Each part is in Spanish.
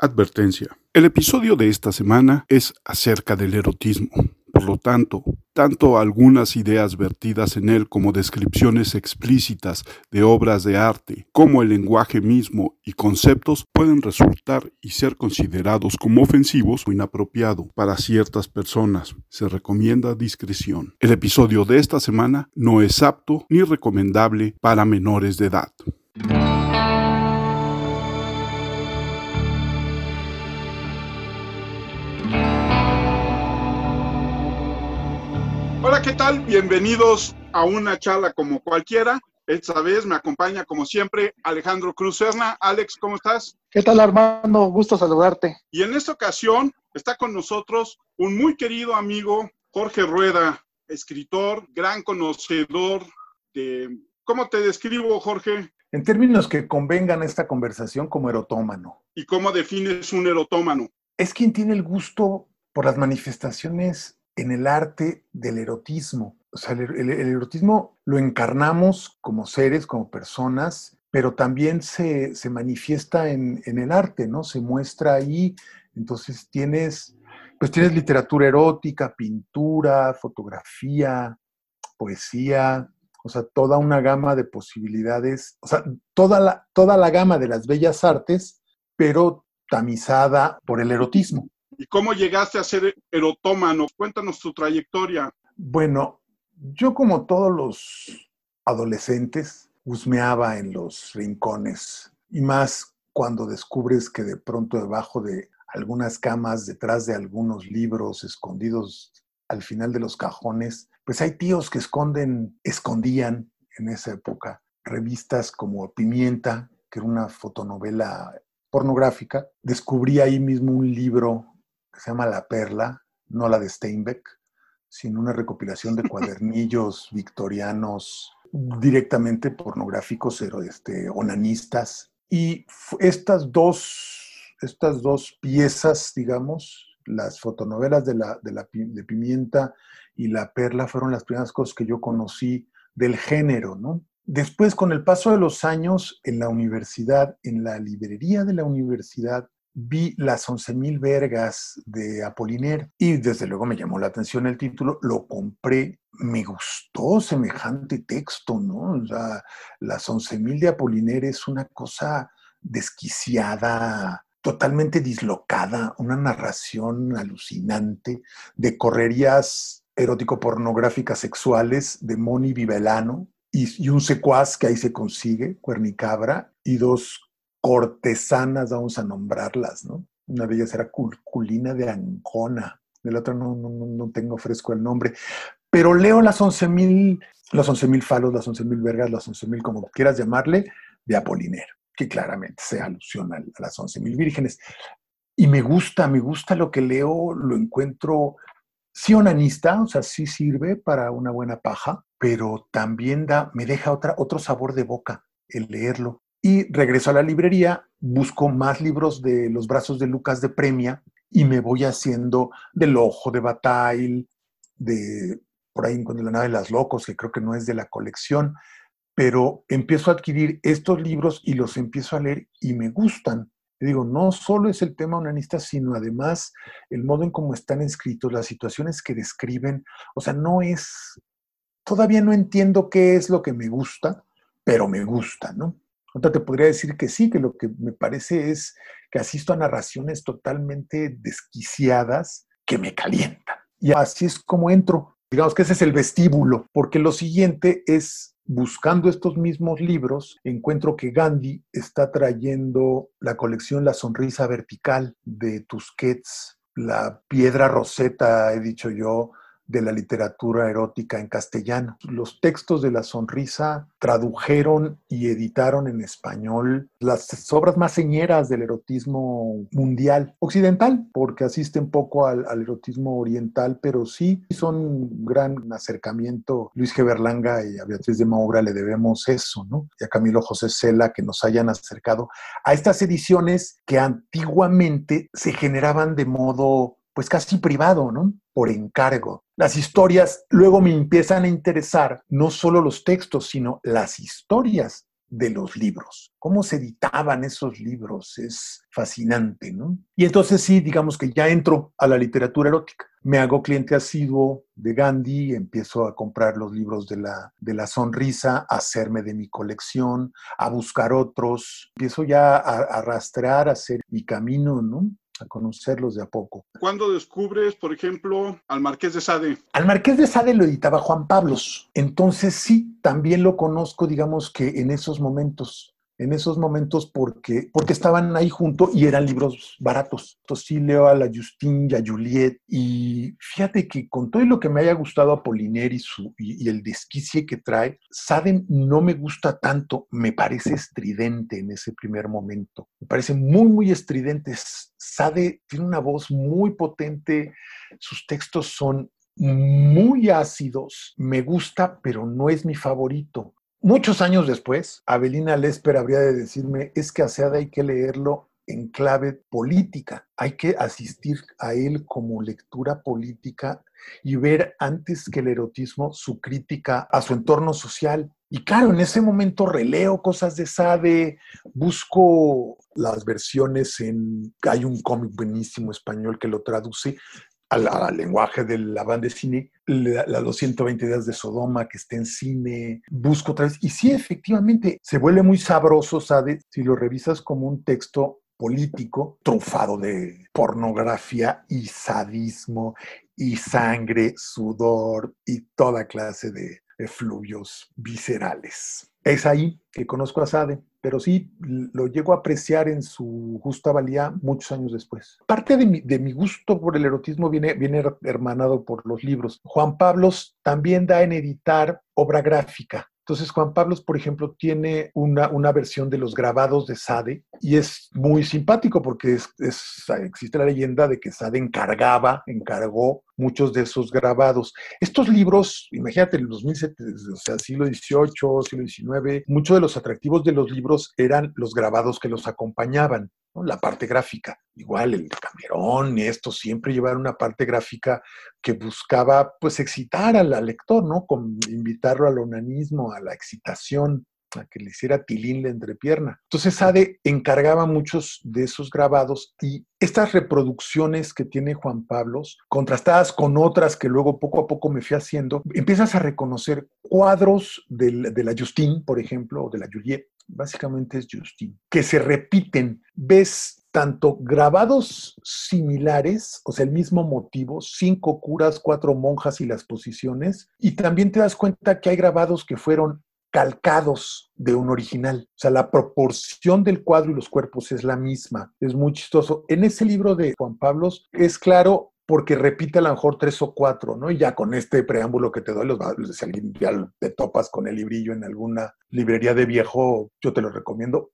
Advertencia. El episodio de esta semana es acerca del erotismo. Por lo tanto, tanto algunas ideas vertidas en él como descripciones explícitas de obras de arte, como el lenguaje mismo y conceptos pueden resultar y ser considerados como ofensivos o inapropiados para ciertas personas. Se recomienda discreción. El episodio de esta semana no es apto ni recomendable para menores de edad. Hola, ¿qué tal? Bienvenidos a una charla como cualquiera. Esta vez me acompaña, como siempre, Alejandro Cruz Serna. Alex, ¿cómo estás? ¿Qué tal, Armando? Gusto saludarte. Y en esta ocasión está con nosotros un muy querido amigo, Jorge Rueda, escritor, gran conocedor de... ¿Cómo te describo, Jorge? En términos que convengan esta conversación como erotómano. ¿Y cómo defines un erotómano? Es quien tiene el gusto por las manifestaciones en el arte del erotismo. O sea, el, erotismo lo encarnamos como seres, como personas, pero también se, manifiesta en, el arte, ¿no? Se muestra ahí. Entonces tienes, pues tienes literatura erótica, pintura, fotografía, poesía, o sea, toda una gama de posibilidades, o sea, toda la, toda la gama de las bellas artes, pero tamizada por el erotismo. ¿Y cómo llegaste a ser erotómano? Cuéntanos tu trayectoria. Bueno, yo como todos los adolescentes, husmeaba en los rincones y más cuando descubres que de pronto debajo de algunas camas, detrás de algunos libros escondidos al final de los cajones, pues hay tíos que esconden, escondían en esa época revistas como Pimienta, que era una fotonovela pornográfica. Descubrí ahí mismo un libro se llama La Perla, no la de Steinbeck, sino una recopilación de cuadernillos victorianos directamente pornográficos, este, onanistas. Y estas dos, estas dos piezas, digamos, las fotonovelas de, la, de, la, de Pimienta y La Perla fueron las primeras cosas que yo conocí del género, ¿no? Después, con el paso de los años, en la universidad, en la librería de la universidad, vi las 11.000 vergas de Apollinaire y desde luego me llamó la atención el título, lo compré, me gustó semejante texto, ¿no? O sea, las 11.000 de Apollinaire es una cosa desquiciada, totalmente dislocada, una narración alucinante de correrías erótico-pornográficas sexuales de Moni Vivelano y, y un secuaz que ahí se consigue, Cuernicabra, y dos cortesanas, vamos a nombrarlas, ¿no? Una de ellas era Culculina de Ancona, de la otra no, no, tengo fresco el nombre, pero leo las 11.000, los 11.000 falos, las 11.000 vergas, las 11.000, como quieras llamarle, de Apolinero, que claramente se alusiona a las 11.000 vírgenes. Y me gusta, me gusta lo que leo, lo encuentro sí onanista, o sea, sí sirve para una buena paja, pero también da, me deja otra, otro sabor de boca el leerlo. Y regreso a la librería, busco más libros de Los brazos de Lucas de Premia y me voy haciendo del Ojo de Bataille, de por ahí encuentro la nave de las locos, que creo que no es de la colección, pero empiezo a adquirir estos libros y los empiezo a leer y me gustan. Y digo, no solo es el tema onanista, sino además el modo en cómo están escritos, las situaciones que describen. O sea, no es, todavía no entiendo qué es lo que me gusta, pero me gusta, ¿no? Te podría decir que sí, que lo que me parece es que asisto a narraciones totalmente desquiciadas que me calientan. Y así es como entro. Digamos que ese es el vestíbulo, porque lo siguiente es buscando estos mismos libros, encuentro que Gandhi está trayendo la colección La Sonrisa Vertical de Tusquets, la piedra roseta, he dicho yo, de la literatura erótica en castellano. Los textos de La Sonrisa tradujeron y editaron en español las obras más señeras del erotismo mundial, occidental, porque asisten poco al, erotismo oriental, pero sí son un gran acercamiento. Luis G. Berlanga y a Beatriz de Maubra le debemos eso, ¿no? Y a Camilo José Cela que nos hayan acercado a estas ediciones que antiguamente se generaban de modo pues casi privado, ¿no? Por encargo. Las historias luego me empiezan a interesar no solo los textos, sino las historias de los libros, cómo se editaban esos libros, es fascinante, ¿no? Y entonces sí, digamos que ya entro a la literatura erótica. Me hago cliente asiduo de Gandhi, empiezo a comprar los libros de la, de la sonrisa, a hacerme de mi colección, a buscar otros, empiezo ya a, a rastrear, a hacer mi camino, ¿no? A conocerlos de a poco. ¿Cuándo descubres, por ejemplo, al Marqués de Sade? Al Marqués de Sade lo editaba Juan Pablos. Entonces sí, también lo conozco, digamos que en esos momentos en esos momentos porque, porque estaban ahí junto y eran libros baratos. Entonces sí leo a la Justine y a Juliet y fíjate que con todo lo que me haya gustado a y, su, y, el desquicie que trae, Sade no me gusta tanto, me parece estridente en ese primer momento. Me parece muy, muy estridente. Sade tiene una voz muy potente, sus textos son muy ácidos, me gusta, pero no es mi favorito. Muchos años después, Abelina Lesper habría de decirme, es que a Seade hay que leerlo en clave política, hay que asistir a él como lectura política y ver antes que el erotismo su crítica a su entorno social. Y claro, en ese momento releo cosas de Sade, busco las versiones en... Hay un cómic buenísimo español que lo traduce, al, lenguaje de la banda de cine, las 220 días de Sodoma que está en cine, busco otra vez. Y sí, efectivamente, se vuelve muy sabroso, ¿sabes? Si lo revisas como un texto político trufado de pornografía y sadismo y sangre, sudor y toda clase de, fluvios viscerales. Es ahí que conozco a Sade pero sí lo llego a apreciar en su justa valía muchos años después. Parte de mi, gusto por el erotismo viene, viene hermanado por los libros. Juan Pablos también da en editar obra gráfica. Entonces Juan Pablos, por ejemplo, tiene una, una versión de los grabados de Sade y es muy simpático porque existe la leyenda de que Sade encargaba, encargó muchos de esos grabados. Estos libros, imagínate, los o sea, siglo XVIII, siglo XIX, muchos de los atractivos de los libros eran los grabados que los acompañaban. La parte gráfica. Igual el Camerón esto siempre llevaron una parte gráfica que buscaba pues excitar al, lector, ¿no? Con invitarlo al onanismo, a la excitación a que le hiciera tilín la entrepierna. Entonces Sade encargaba muchos de esos grabados y estas reproducciones que tiene Juan Pablos, contrastadas con otras que luego poco a poco me fui haciendo, empiezas a reconocer cuadros de, de la Justine, por ejemplo, o de la Juliette, básicamente es Justine, que se repiten. Ves tanto grabados similares, o sea, el mismo motivo, cinco curas, cuatro monjas y las posiciones, y también te das cuenta que hay grabados que fueron calcados de un original. O sea, la proporción del cuadro y los cuerpos es la misma. Es muy chistoso. En ese libro de Juan Pablos es claro porque repite a lo mejor tres o cuatro, ¿no? Y ya con este preámbulo que te doy, si alguien ya te topas con el librillo en alguna librería de viejo, yo te lo recomiendo,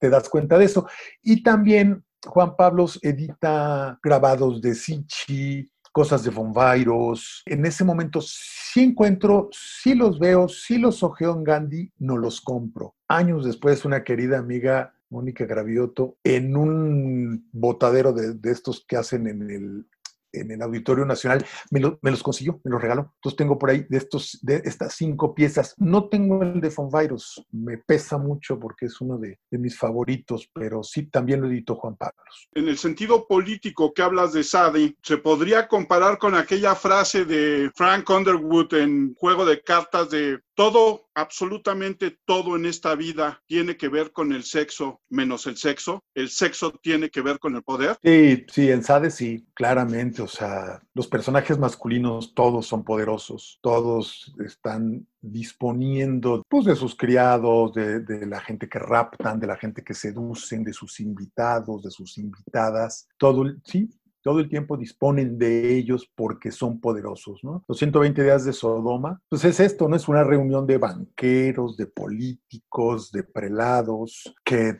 te das cuenta de eso. Y también Juan Pablos edita grabados de Sichi, cosas de Virus. En ese momento sí encuentro, sí los veo, sí los ojeo en Gandhi, no los compro. Años después, una querida amiga, Mónica Gravioto, en un botadero de, de estos que hacen en el en el Auditorio Nacional, me, los consiguió, me los regaló. Entonces tengo por ahí de, estos, de estas cinco piezas. No tengo el de Fonvirus, me pesa mucho porque es uno de, mis favoritos, pero sí también lo editó Juan Pablos. En el sentido político que hablas de Sade, ¿se podría comparar con aquella frase de Frank Underwood en Juego de Cartas de todo, absolutamente todo en esta vida tiene que ver con el sexo, menos el sexo. El sexo tiene que ver con el poder. Sí, sí, en Sade sí, claramente. O sea, los personajes masculinos todos son poderosos, todos están disponiendo pues, de sus criados, de, de, la gente que raptan, de la gente que seducen, de sus invitados, de sus invitadas. Todo, sí, todo el tiempo disponen de ellos porque son poderosos, ¿no? Los 120 días de Sodoma, pues es esto, ¿no? Es una reunión de banqueros, de políticos, de prelados, que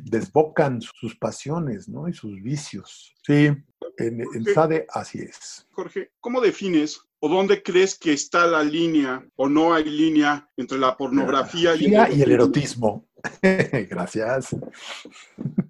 desbocan sus pasiones, ¿no? Y sus vicios. Sí, en, Sade así es. Jorge, ¿cómo defines o dónde crees que está la línea o no hay línea entre la pornografía y, el y el erotismo? Gracias.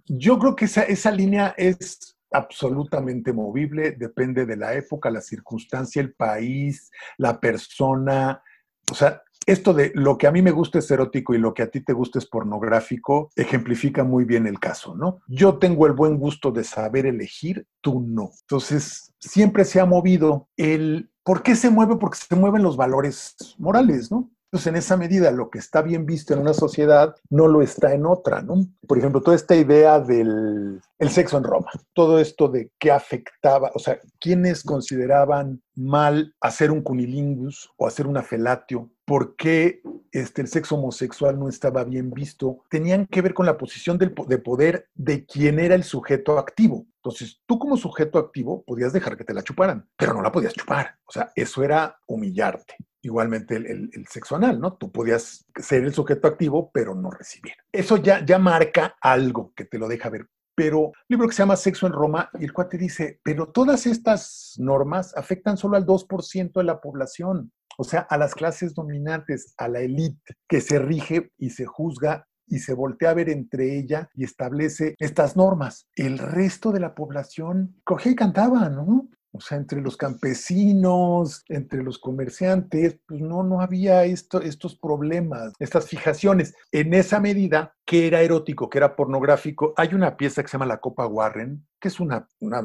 Yo creo que esa, esa línea es absolutamente movible, depende de la época, la circunstancia, el país, la persona. O sea, esto de lo que a mí me gusta es erótico y lo que a ti te gusta es pornográfico ejemplifica muy bien el caso, ¿no? Yo tengo el buen gusto de saber elegir, tú no. Entonces, siempre se ha movido el... ¿Por qué se mueve? Porque se mueven los valores morales, ¿no? Entonces, en esa medida, lo que está bien visto en una sociedad no lo está en otra, ¿no? Por ejemplo, toda esta idea del el sexo en Roma, todo esto de qué afectaba, o sea, quiénes consideraban mal hacer un cunilingus o hacer una felatio, por qué este, el sexo homosexual no estaba bien visto, tenían que ver con la posición del, de poder de quién era el sujeto activo. Entonces, tú como sujeto activo podías dejar que te la chuparan, pero no la podías chupar. O sea, eso era humillarte. Igualmente el, el, sexo anal, ¿no? Tú podías ser el sujeto activo, pero no recibir. Eso ya, ya marca algo que te lo deja ver pero libro que se llama Sexo en Roma, y el cuate dice, pero todas estas normas afectan solo al 2% de la población, o sea, a las clases dominantes, a la élite, que se rige y se juzga y se voltea a ver entre ella y establece estas normas. El resto de la población cogía y cantaba, ¿no? O sea, entre los campesinos, entre los comerciantes, pues no, no había esto, estos problemas, estas fijaciones. En esa medida, que era erótico, que era pornográfico, hay una pieza que se llama La Copa Warren, que es una, una,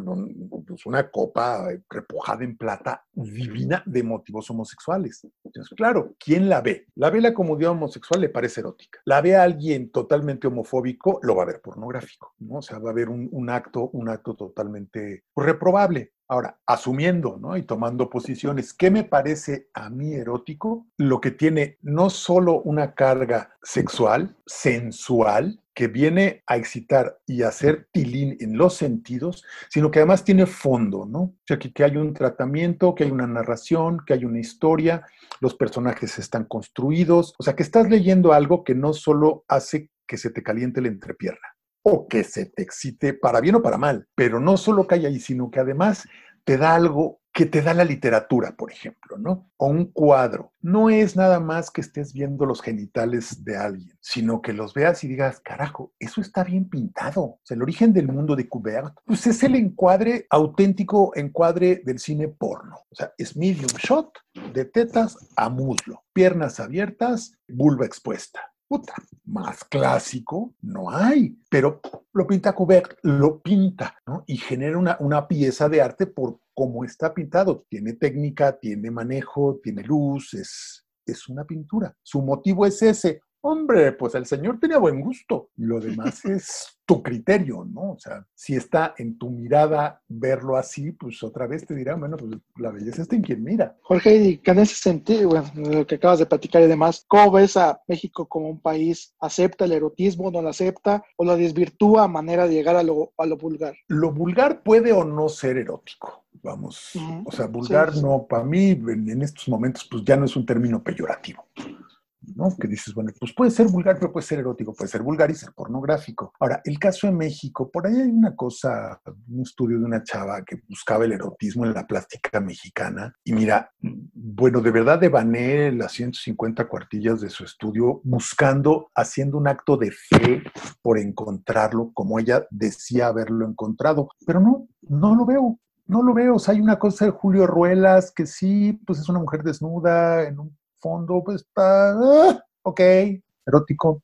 pues una copa repojada en plata divina de motivos homosexuales. Entonces, claro, ¿quién la ve? La ve la comunidad homosexual, le parece erótica. La ve a alguien totalmente homofóbico, lo va a ver pornográfico, ¿no? O sea, va a ver un, un acto, un acto totalmente reprobable. Ahora, asumiendo ¿no? y tomando posiciones, ¿qué me parece a mí erótico? Lo que tiene no solo una carga sexual, sensual, que viene a excitar y a hacer tilín en los sentidos, sino que además tiene fondo, ¿no? O sea, que, que hay un tratamiento, que hay una narración, que hay una historia, los personajes están construidos, o sea, que estás leyendo algo que no solo hace que se te caliente la entrepierna, o que se te excite para bien o para mal, pero no solo hay ahí, sino que además te da algo que te da la literatura, por ejemplo, ¿no? O un cuadro. No es nada más que estés viendo los genitales de alguien, sino que los veas y digas, carajo, eso está bien pintado. O sea, el origen del mundo de Kubert, pues es el encuadre auténtico, encuadre del cine porno. O sea, es medium shot de tetas a muslo, piernas abiertas, vulva expuesta puta, más clásico no hay, pero lo pinta Kubert, lo pinta, ¿no? Y genera una, una pieza de arte por cómo está pintado. Tiene técnica, tiene manejo, tiene luz, es, es una pintura. Su motivo es ese, Hombre, pues el señor tenía buen gusto. Lo demás es tu criterio, ¿no? O sea, si está en tu mirada verlo así, pues otra vez te dirá, bueno, pues la belleza está en quien mira. Jorge, y en ese sentido, bueno, lo que acabas de platicar y demás, ¿cómo ves a México como un país? ¿Acepta el erotismo, no lo acepta o lo desvirtúa a manera de llegar a lo, a lo vulgar? Lo vulgar puede o no ser erótico vamos, o sea, vulgar no, para mí en, estos momentos pues ya no es un término peyorativo. ¿No? Que dices, bueno, pues puede ser vulgar, pero puede ser erótico, puede ser vulgar y ser pornográfico. Ahora, el caso de México, por ahí hay una cosa, un estudio de una chava que buscaba el erotismo en la plástica mexicana. Y mira, bueno, de verdad devané las 150 cuartillas de su estudio buscando, haciendo un acto de fe por encontrarlo, como ella decía haberlo encontrado. Pero no, no lo veo no lo veo. O sea, hay una cosa de Julio Ruelas que sí, pues es una mujer desnuda en un fondo pues está, ah, ok, erótico.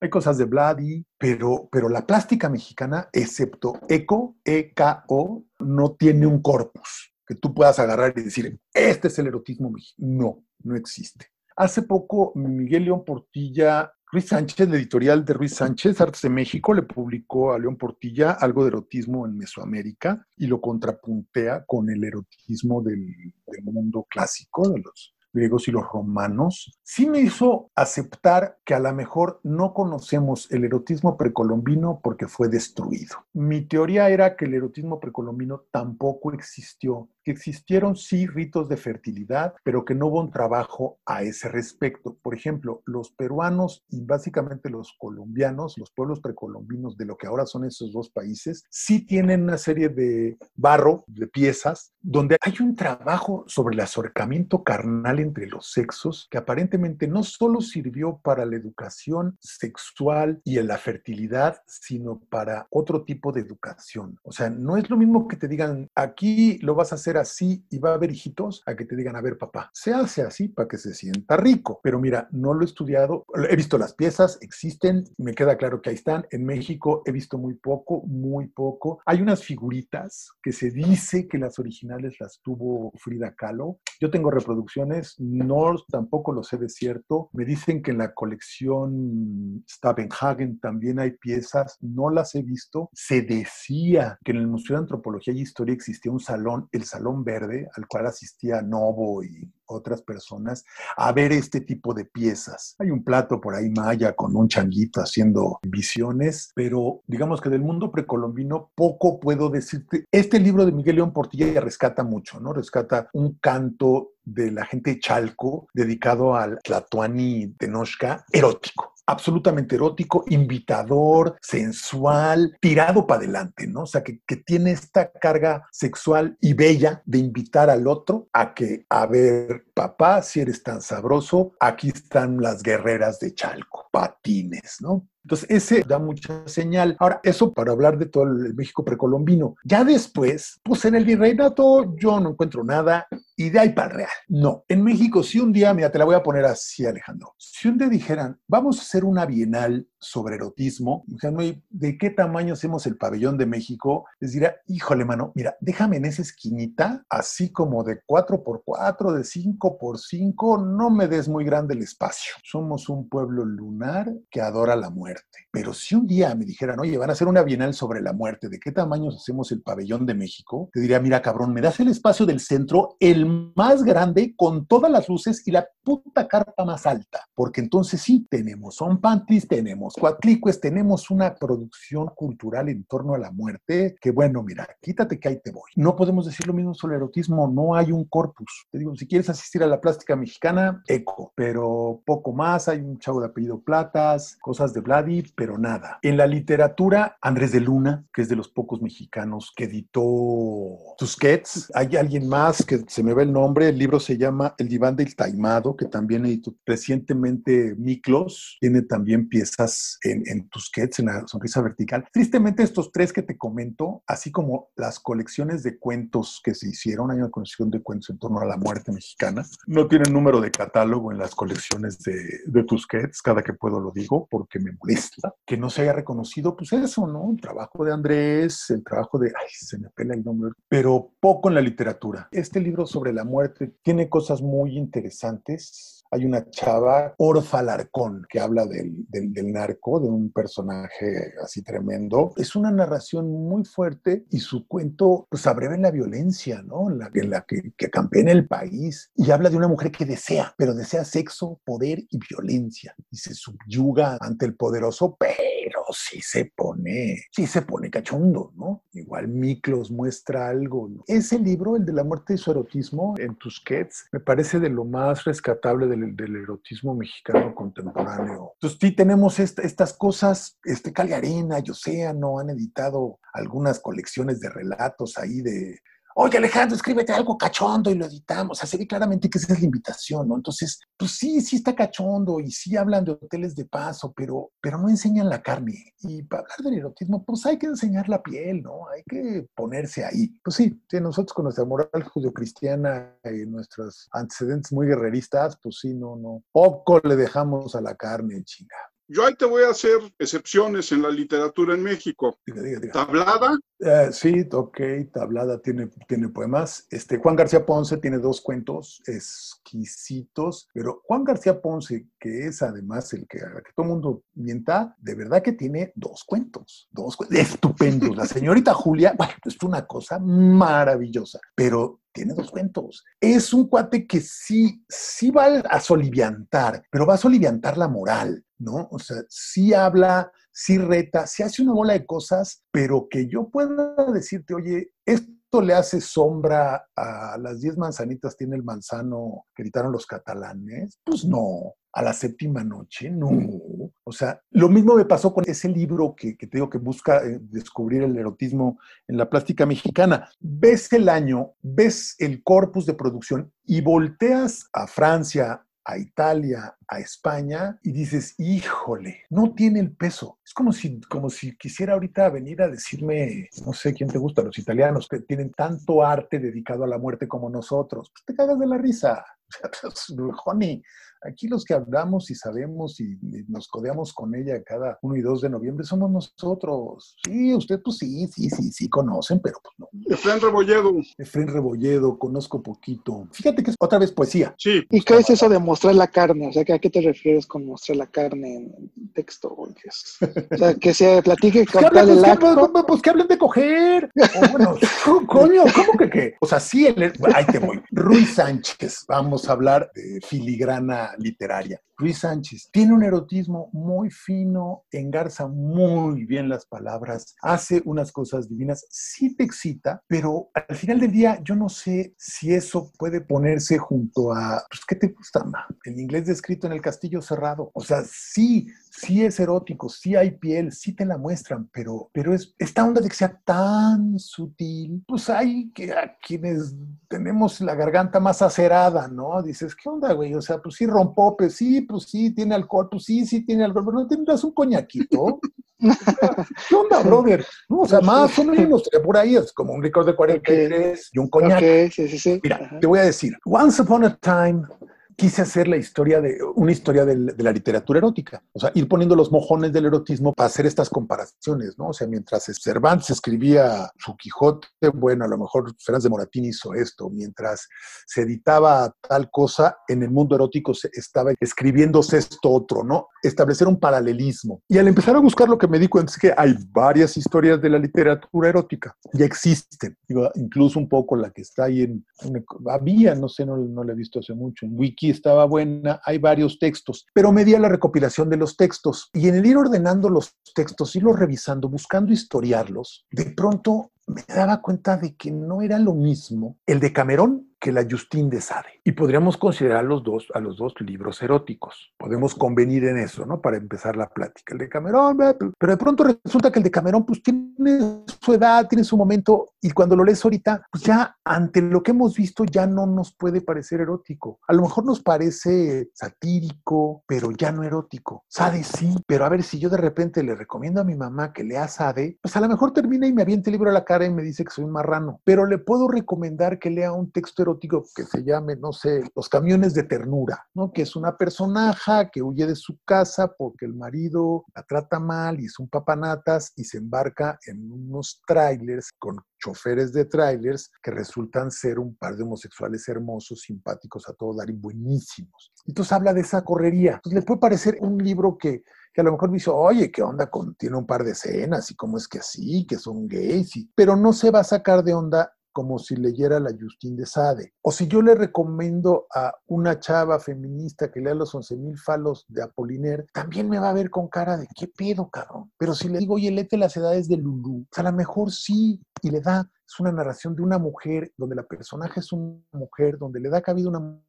Hay cosas de Vladi, pero, pero la plástica mexicana, excepto ECO, E-K-O, no tiene un corpus que tú puedas agarrar y decir, este es el erotismo mexicano. No, no existe. Hace poco Miguel León Portilla, Ruiz Sánchez, editorial de Ruiz Sánchez, Artes de México, le publicó a León Portilla algo de erotismo en Mesoamérica y lo contrapuntea con el erotismo del mundo clásico, de los griegos y los romanos, sí me hizo aceptar que a lo mejor no conocemos el erotismo precolombino porque fue destruido. Mi teoría era que el erotismo precolombino tampoco existió que existieron sí ritos de fertilidad, pero que no hubo un trabajo a ese respecto. Por ejemplo, los peruanos y básicamente los colombianos, los pueblos precolombinos de lo que ahora son esos dos países, sí tienen una serie de barro, de piezas, donde hay un trabajo sobre el acercamiento carnal entre los sexos que aparentemente no solo sirvió para la educación sexual y en la fertilidad, sino para otro tipo de educación. O sea, no es lo mismo que te digan, aquí lo vas a hacer así y va a haber hijitos, a que te digan, a ver, papá, se hace así para que se sienta rico. Pero mira, no lo he estudiado, he visto las piezas, existen, me queda claro que ahí están. En México he visto muy poco, muy poco. Hay unas figuritas que se dice que las originales las tuvo Frida Kahlo. Yo tengo reproducciones, no tampoco lo sé de cierto. Me dicen que en la colección Stavenhagen también hay piezas, no las he visto. Se decía que en el Museo de Antropología y Historia existía un salón, el Salón Verde, al cual asistía Novo y otras personas a ver este tipo de piezas. Hay un plato por ahí maya con un changuito haciendo visiones, pero digamos que del mundo precolombino poco puedo decirte. Este libro de Miguel León Portilla rescata mucho, ¿no? Rescata un canto de la gente de Chalco dedicado al Tlatuani Tenochca erótico absolutamente erótico, invitador, sensual, tirado para adelante, ¿no? O sea, que, que, tiene esta carga sexual y bella de invitar al otro a que, a ver, papá, si eres tan sabroso, aquí están las guerreras de Chalco, patines, ¿no? Entonces, ese da mucha señal. Ahora, eso para hablar de todo el México precolombino. Ya después, pues en el virreinato yo no encuentro nada y de ahí para el real. No. En México, si un día, mira, te la voy a poner así, Alejandro. Si un día dijeran, vamos a hacer una bienal sobre erotismo, ¿de qué tamaño hacemos el pabellón de México? Les dirá, híjole, mano, mira, déjame en esa esquinita, así como de 4x4, de 5x5, no me des muy grande el espacio. Somos un pueblo lunar que adora la muerte. Pero si un día me dijeran, oye, van a hacer una bienal sobre la muerte, ¿de qué tamaño hacemos el pabellón de México? Te diría, mira, cabrón, me das el espacio del centro, el más grande, con todas las luces y la puta carpa más alta. Porque entonces sí, tenemos son panties, tenemos cuatlicues, tenemos una producción cultural en torno a la muerte, que bueno, mira, quítate que ahí te voy. No podemos decir lo mismo sobre el erotismo, no hay un corpus. Te digo, si quieres asistir a la plástica mexicana, eco, pero poco más, hay un chavo de apellido Platas, cosas de Vlad pero nada. En la literatura, Andrés de Luna, que es de los pocos mexicanos que editó Tusquets. Hay alguien más que se me ve el nombre. El libro se llama El diván del taimado, que también editó recientemente Miklos. Tiene también piezas en, en Tusquets, en la sonrisa vertical. Tristemente, estos tres que te comento, así como las colecciones de cuentos que se hicieron, hay una colección de cuentos en torno a la muerte mexicana, no tienen número de catálogo en las colecciones de, de Tusquets. Cada que puedo lo digo porque me molesta que no se haya reconocido, pues eso, ¿no? El trabajo de Andrés, el trabajo de, ay, se me pela el nombre, pero poco en la literatura. Este libro sobre la muerte tiene cosas muy interesantes hay una chava, Orfa Larcón, que habla del, del, narco, de un personaje así tremendo. Es una narración muy fuerte y su cuento pues abreva en la violencia, ¿no? En la, en la que, que campea en el país y habla de una mujer que desea, pero desea sexo, poder y violencia y se subyuga ante el poderoso, pero sí se pone, sí se pone cachondo, ¿no? Igual Miklos muestra algo. ¿no? Ese libro, el de la muerte y su erotismo en Tusquets, me parece de lo más rescatable del erotismo mexicano contemporáneo. Entonces sí tenemos estas cosas, este Cali Arena y Océano han editado algunas colecciones de relatos ahí de oye Alejandro, escríbete algo cachondo y lo editamos. O sea, se ve claramente que esa es la invitación, ¿no? Entonces, pues sí, sí está cachondo y sí hablan de hoteles de paso, pero, pero no enseñan la carne. Y para hablar del erotismo, pues hay que enseñar la piel, ¿no? Hay que ponerse ahí. Pues sí, sí nosotros con nuestra moral judio-cristiana y nuestros antecedentes muy guerreristas, pues sí, no, no. Poco le dejamos a la carne, chinga. Yo ahí te voy a hacer excepciones en la literatura en México. Tablada. Eh, sí, ok, Tablada tiene, tiene poemas. Este, Juan García Ponce tiene dos cuentos exquisitos, pero Juan García Ponce, que es además el que, que todo el mundo mienta, de verdad que tiene dos cuentos, dos cuentos estupendos. La señorita Julia, bueno, es una cosa maravillosa, pero tiene dos cuentos. Es un cuate que sí, sí va a soliviantar, pero va a soliviantar la moral, ¿no? O sea, sí habla, sí reta, sí hace una bola de cosas, pero que yo pueda decirte, oye, esto le hace sombra a las diez manzanitas tiene el manzano que gritaron los catalanes? Pues no. A la séptima noche, no. O sea, lo mismo me pasó con ese libro que, que te digo que busca eh, descubrir el erotismo en la plástica mexicana. Ves el año, ves el corpus de producción y volteas a Francia, a Italia, a España y dices, híjole, no tiene el peso. Es como si, como si quisiera ahorita venir a decirme, no sé quién te gusta, los italianos que tienen tanto arte dedicado a la muerte como nosotros. Pues te cagas de la risa. Honey, aquí los que hablamos y sabemos y nos codeamos con ella cada 1 y 2 de noviembre somos nosotros. Sí, usted pues sí, sí, sí, sí conocen, pero pues no. Efren Rebolledo. Efren Rebolledo, conozco poquito. Fíjate que es otra vez poesía. Sí. ¿Y qué es eso de mostrar la carne? O sea, ¿a qué te refieres con mostrar la carne en texto? O sea, que se platique con tal el acto. Pues, pues, que hablen de coger. O, bueno, coño, ¿cómo que qué? O sea, sí, el, ahí te voy. Ruiz Sánchez, vamos a hablar de filigrana literaria. Luis Sánchez tiene un erotismo muy fino, engarza muy bien las palabras, hace unas cosas divinas, sí te excita, pero al final del día yo no sé si eso puede ponerse junto a, pues, ¿qué te gusta más? El inglés descrito en el castillo cerrado. O sea, sí, sí es erótico, sí hay piel, sí te la muestran, pero, pero es esta onda de que sea tan sutil, pues hay que quienes tenemos la garganta más acerada, ¿no? Dices, ¿qué onda, güey? O sea, pues sí, rompope, sí, pues sí, tiene alcohol, pues sí, sí tiene alcohol, pero no tendrás un coñaquito. ¿Qué onda, brother? No, o sea, más o menos, por ahí es como un licor de 43 y un coñac. sí, sí, sí. Mira, te voy a decir, once upon a time, quise hacer la historia de una historia de, la literatura erótica, o sea, ir poniendo los mojones del erotismo para hacer estas comparaciones, ¿no? O sea, mientras Cervantes escribía su Quijote, bueno, a lo mejor Fernández de Moratín hizo esto, mientras se editaba tal cosa, en el mundo erótico se estaba escribiéndose esto otro, ¿no? Establecer un paralelismo. Y al empezar a buscar lo que me di cuenta es que hay varias historias de la literatura erótica, ya existen, Digo, incluso un poco la que está ahí en, había, no sé, no, no la he visto hace mucho, en Wiki estaba buena, hay varios textos, pero me la recopilación de los textos. Y en el ir ordenando los textos, irlos revisando, buscando historiarlos, de pronto me daba cuenta de que no era lo mismo el de Camerón que la Justine de Sade. Y podríamos considerar los dos, a los dos libros eróticos. Podemos convenir en eso, ¿no? Para empezar la plática. El de Camerón, pero de pronto resulta que el de Camerón, pues tiene su edad, tiene su momento, y cuando lo lees ahorita, pues ya ante lo que hemos visto ya no nos puede parecer erótico. A lo mejor nos parece satírico, pero ya no erótico. Sade sí, pero a ver si yo de repente le recomiendo a mi mamá que lea Sade, pues a lo mejor termina y me aviente el libro a la cara y me dice que soy un marrano, pero le puedo recomendar que lea un texto erótico que se llame, no sé, Los camiones de ternura, ¿no? Que es una personaje que huye de su casa porque el marido la trata mal y es un papanatas y se embarca en unos trailers con choferes de trailers que resultan ser un par de homosexuales hermosos, simpáticos a todo dar y buenísimos. Entonces habla de esa correría. Entonces le puede parecer un libro que, que a lo mejor dice, oye, ¿qué onda con, tiene un par de escenas y cómo es que así, que son gays, y, pero no se va a sacar de onda como si leyera la Justine de Sade. O si yo le recomiendo a una chava feminista que lea los 11.000 falos de Apollinaire, también me va a ver con cara de qué pedo, cabrón. Pero si le digo, oye, léete las edades de Lulú, a lo mejor sí, y le da, es una narración de una mujer, donde la personaje es una mujer, donde le da cabida una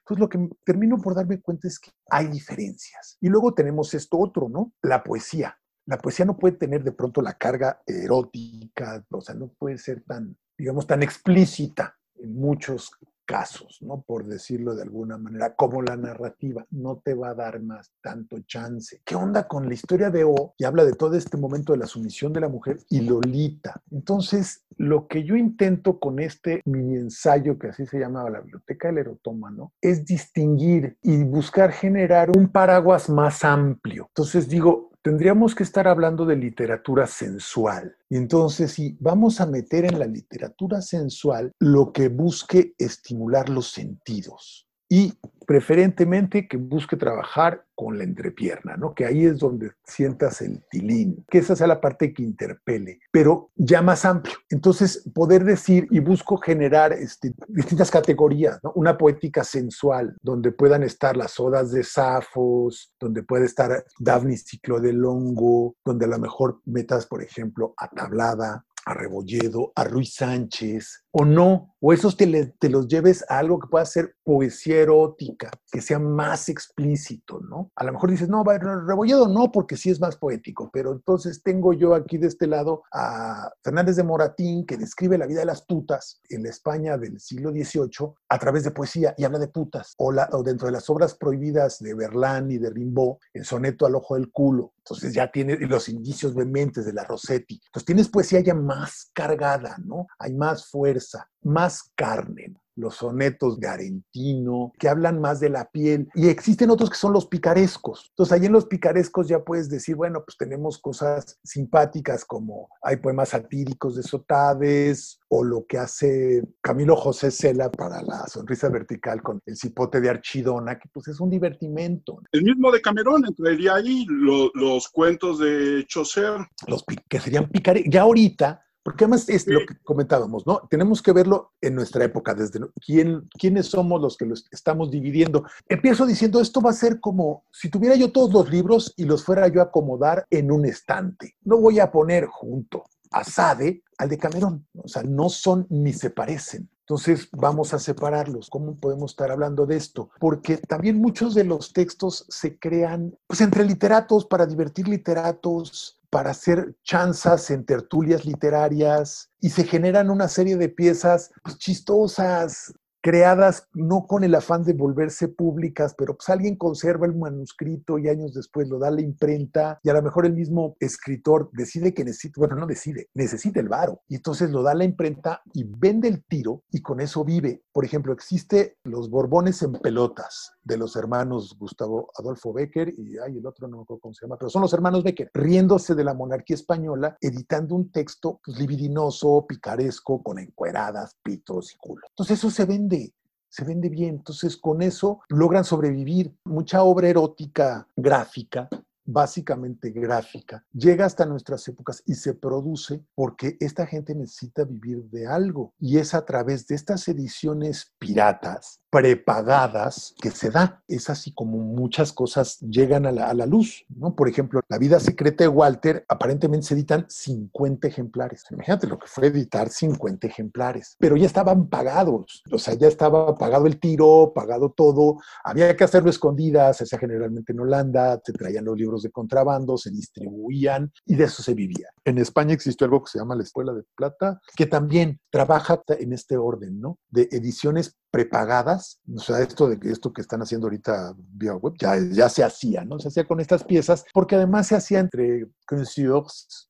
entonces, lo que termino por darme cuenta es que hay diferencias. Y luego tenemos esto otro, ¿no? La poesía. La poesía no puede tener de pronto la carga erótica, o sea, no puede ser tan digamos, tan explícita en muchos casos, ¿no? Por decirlo de alguna manera, como la narrativa no te va a dar más tanto chance. ¿Qué onda con la historia de O? Y habla de todo este momento de la sumisión de la mujer y Lolita. Entonces, lo que yo intento con este mini ensayo, que así se llamaba la Biblioteca del Erotómano, es distinguir y buscar generar un paraguas más amplio. Entonces digo, tendríamos que estar hablando de literatura sensual. Y entonces, si vamos a meter en la literatura sensual lo que busque estimular los sentidos y preferentemente que busque trabajar con la entrepierna, ¿no? Que ahí es donde sientas el tilín, que esa sea la parte que interpele, pero ya más amplio. Entonces, poder decir y busco generar este, distintas categorías. Una poética sensual, donde puedan estar las odas de Safos, donde puede estar Daphne Ciclo del Hongo, donde a lo mejor metas, por ejemplo, Atablada, a Rebolledo, a Ruiz Sánchez, o no, o esos te, te, los lleves a algo que pueda ser poesía erótica, que sea más explícito, ¿no? A lo mejor dices, no, Rebolledo no, porque sí es más poético, pero entonces tengo yo aquí de este lado a Fernández de Moratín, que describe la vida de las putas en la España del siglo XVIII a través de poesía y habla de putas, o, o dentro de las obras prohibidas de Berlán y de Rimbaud, el soneto al ojo del culo, entonces ya tiene los indicios vehementes de la Rossetti. Entonces tienes poesía ya más cargada, ¿no? Hay más fuerza, más carne los sonetos de Arentino, que hablan más de la piel, y existen otros que son los picarescos. Entonces, ahí en los picarescos ya puedes decir, bueno, pues tenemos cosas simpáticas como hay poemas satíricos de Sotades, o lo que hace Camilo José Cela para la sonrisa vertical con el cipote de Archidona, que pues es un divertimento. El mismo de Camerón entraría ahí, los cuentos de Chaucer. Los que serían picarescos. Ya ahorita porque además es lo que comentábamos, ¿no? Tenemos que verlo en nuestra época, desde quién, quiénes somos los que los estamos dividiendo. Empiezo diciendo, esto va a ser como si tuviera yo todos los libros y los fuera yo a acomodar en un estante. No voy a poner junto a Sade al de Camerón, o sea, no son ni se parecen. Entonces vamos a separarlos. ¿Cómo podemos estar hablando de esto? Porque también muchos de los textos se crean pues entre literatos para divertir literatos, para hacer chanzas en tertulias literarias y se generan una serie de piezas pues, chistosas, creadas no con el afán de volverse públicas, pero pues alguien conserva el manuscrito y años después lo da a la imprenta y a lo mejor el mismo escritor decide que necesita, bueno, no decide, necesita el varo y entonces lo da a la imprenta y vende el tiro y con eso vive. Por ejemplo, existe Los Borbones en pelotas de los hermanos Gustavo Adolfo Becker y ay, el otro no me acuerdo cómo se llama, pero son los hermanos Becker, riéndose de la monarquía española, editando un texto pues, libidinoso, picaresco, con encueradas, pitos y culo. Entonces eso se vende se vende bien. Entonces, con eso logran sobrevivir. Mucha obra erótica gráfica, básicamente gráfica, llega hasta nuestras épocas y se produce porque esta gente necesita vivir de algo. Y es a través de estas ediciones piratas prepagadas que se da. Es así como muchas cosas llegan a la, luz, ¿no? Por ejemplo, La vida secreta de Walter, aparentemente se editan 50 ejemplares. Imagínate lo que fue editar 50 ejemplares, pero ya estaban pagados, o sea, ya estaba pagado el tiro, pagado todo, había que hacerlo escondidas, se hacía generalmente en Holanda, se traían los libros de contrabando, se distribuían y de eso se vivía. En España existió algo que se llama la Escuela de Plata, que también trabaja en este orden, ¿no? De ediciones prepagadas, o sea, esto de que esto que están haciendo ahorita vía web ya, ya se hacía, ¿no? Se hacía con estas piezas, porque además se hacía entre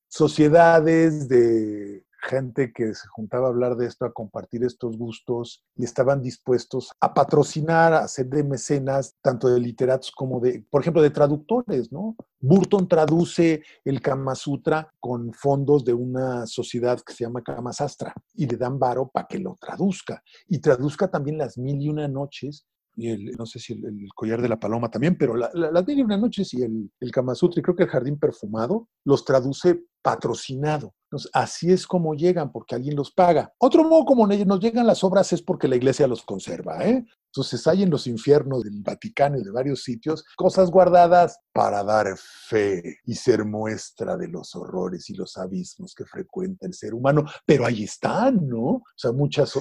sociedades de gente que se juntaba a hablar de esto, a compartir estos gustos y estaban dispuestos a patrocinar, a hacer de mecenas, tanto de literatos como de, por ejemplo, de traductores, ¿no? Burton traduce el Kama Sutra con fondos de una sociedad que se llama Kama Sastra y le dan varo para que lo traduzca y traduzca también las mil y una noches y el, no sé si el, collar de la paloma también, pero las mil y una noches y el, el Kama Sutra y creo que el jardín perfumado los traduce patrocinado. Entonces, así es como llegan, porque alguien los paga. Otro modo como nos llegan las obras es porque la iglesia los conserva. ¿eh? Entonces hay en los infiernos del Vaticano y de varios sitios cosas guardadas para dar fe y ser muestra de los horrores y los abismos que frecuenta el ser humano. Pero ahí están, ¿no? O sea, muchas,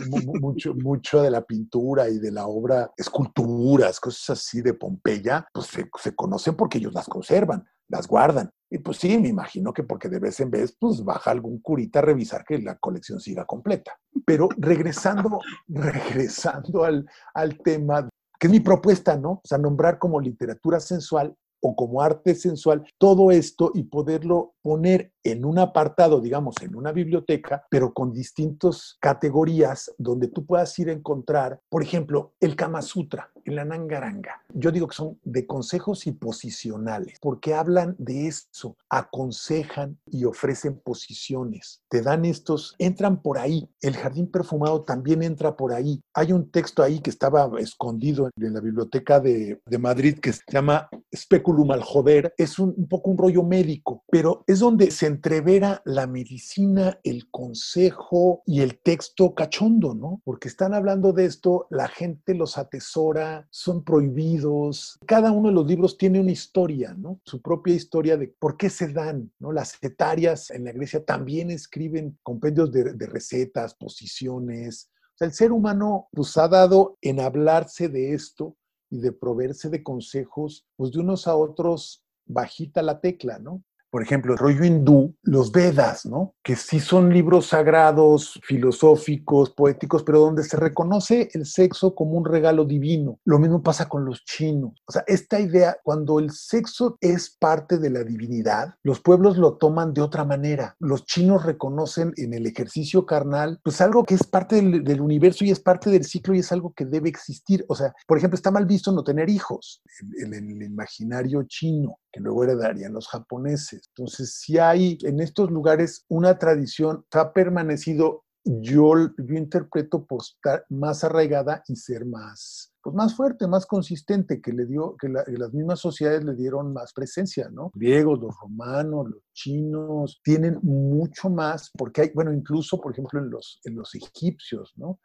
mucho, mucho de la pintura y de la obra, esculturas, cosas así de Pompeya, pues se conocen porque ellos las conservan las guardan. Y pues sí, me imagino que porque de vez en vez pues baja algún curita a revisar que la colección siga completa. Pero regresando, regresando al, al tema, que es mi propuesta, ¿no? O sea, nombrar como literatura sensual o como arte sensual todo esto y poderlo poner en un apartado, digamos, en una biblioteca, pero con distintas categorías donde tú puedas ir a encontrar, por ejemplo, el Kama Sutra, el Anangaranga. Yo digo que son de consejos y posicionales, porque hablan de eso, aconsejan y ofrecen posiciones, te dan estos, entran por ahí. El Jardín Perfumado también entra por ahí. Hay un texto ahí que estaba escondido en la biblioteca de, de Madrid que se llama Speculum al Joder. Es un, un poco un rollo médico, pero es donde se entrevera la medicina, el consejo y el texto cachondo, ¿no? Porque están hablando de esto, la gente los atesora, son prohibidos. Cada uno de los libros tiene una historia, ¿no? Su propia historia de por qué se dan, ¿no? Las etarias en la Grecia también escriben compendios de, recetas, posiciones. El ser humano pues ha dado en hablarse de esto y de proveerse de consejos, pues de unos a otros bajita la tecla, ¿no? Por ejemplo, el rollo hindú, los Vedas, ¿no? Que sí son libros sagrados, filosóficos, poéticos, pero donde se reconoce el sexo como un regalo divino. Lo mismo pasa con los chinos. O sea, esta idea, cuando el sexo es parte de la divinidad, los pueblos lo toman de otra manera. Los chinos reconocen en el ejercicio carnal, pues algo que es parte del, universo y es parte del ciclo y es algo que debe existir. O sea, por ejemplo, está mal visto no tener hijos en el imaginario chino que luego heredarían los japoneses. Entonces, si hay en estos lugares una tradición, ha permanecido, yo, yo interpreto por estar más arraigada y ser más, pues más fuerte, más consistente, que le dio, que, las mismas sociedades le dieron más presencia, ¿no? Griegos, los romanos, los chinos, tienen mucho más, porque hay, bueno, incluso, por ejemplo, en los, en los egipcios, ¿no?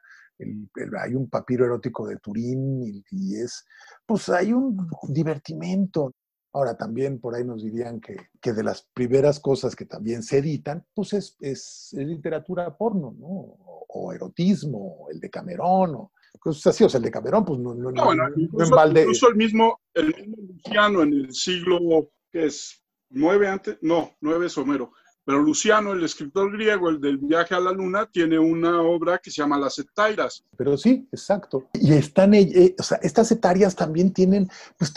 hay un papiro erótico de Turín y, y, es, pues hay un divertimento. Ahora también por ahí nos dirían que, que de las primeras cosas que también se editan, pues es, es, literatura porno, ¿no? O, erotismo, el de Camerón, o cosas así. O sea, el de Camerón, pues no, no, no, bueno, incluso, incluso, el mismo, el mismo Luciano en el siglo, que es? Nueve antes, no, nueve es Homero. Pero Luciano, el escritor griego, el del viaje a la luna, tiene una obra que se llama Las Etairas. Pero sí, exacto. Y están, eh, o sea, estas etarias también tienen, pues,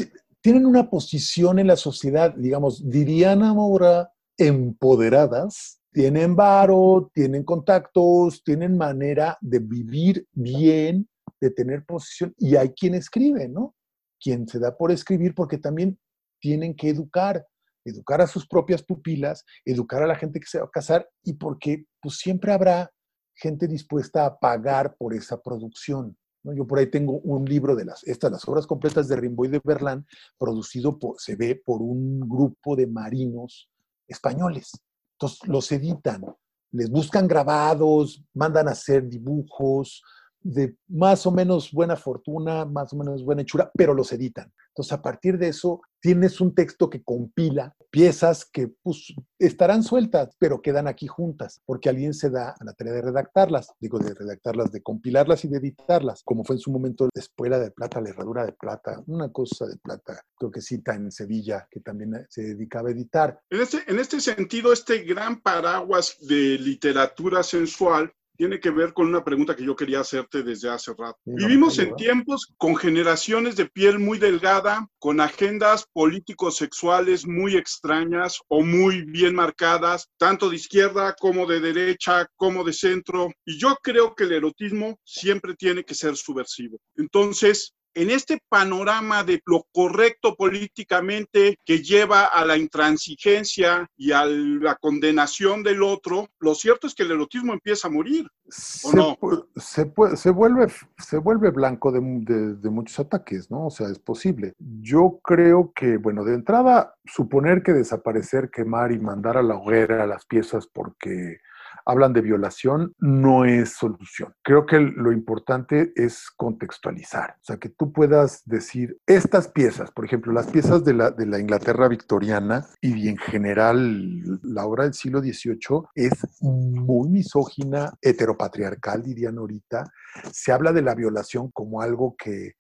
tienen una posición en la sociedad, digamos, dirían ahora, empoderadas, tienen varo, tienen contactos, tienen manera de vivir bien, de tener posición, y hay quien escribe, ¿no? Quien se da por escribir porque también tienen que educar, educar a sus propias pupilas, educar a la gente que se va a casar y porque pues siempre habrá gente dispuesta a pagar por esa producción. Yo por ahí tengo un libro de las, estas, las obras completas de Rimbaud y de Berlán, producido por, se ve por un grupo de marinos españoles. Entonces los editan, les buscan grabados, mandan a hacer dibujos, de más o menos buena fortuna, más o menos buena hechura, pero los editan. Entonces, a partir de eso, tienes un texto que compila piezas que pues, estarán sueltas, pero quedan aquí juntas, porque alguien se da a la tarea de redactarlas, digo, de redactarlas, de compilarlas y de editarlas, como fue en su momento la Espuela de Plata, la Herradura de Plata, una cosa de plata, creo que cita en Sevilla, que también se dedicaba a editar. En este, en este sentido, este gran paraguas de literatura sensual tiene que ver con una pregunta que yo quería hacerte desde hace rato. Vivimos en tiempos con generaciones de piel muy delgada, con agendas políticos sexuales muy extrañas o muy bien marcadas, tanto de izquierda como de derecha, como de centro. Y yo creo que el erotismo siempre tiene que ser subversivo. Entonces, en este panorama de lo correcto políticamente que lleva a la intransigencia y a la condenación del otro, lo cierto es que el erotismo empieza a morir. ¿o se, no? se, se, vuelve, se vuelve blanco de, de, muchos ataques, ¿no? O sea, es posible. Yo creo que, bueno, de entrada, suponer que desaparecer, quemar y mandar a la hoguera las piezas porque hablan de violación, no es solución. Creo que lo importante es contextualizar, o sea, que tú puedas decir, estas piezas, por ejemplo, las piezas de la, de la Inglaterra victoriana y en general la obra del siglo XVIII es muy misógina, heteropatriarcal, dirían ahorita. Se habla de la violación como algo que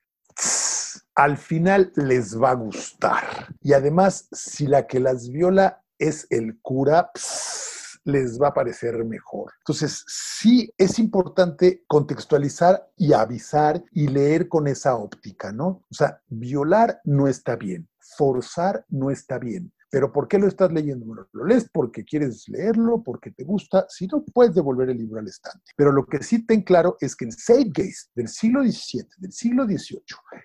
al final les va a gustar. Y además, si la que las viola es el cura, les va a parecer mejor. Entonces, sí es importante contextualizar y avisar y leer con esa óptica, ¿no? O sea, violar no está bien, forzar no está bien. Pero ¿por qué lo estás leyendo? Bueno, lo lees porque quieres leerlo, porque te gusta. Si no, puedes devolver el libro al estante. Pero lo que sí ten claro es que en Gaze del siglo XVII, del siglo XVIII,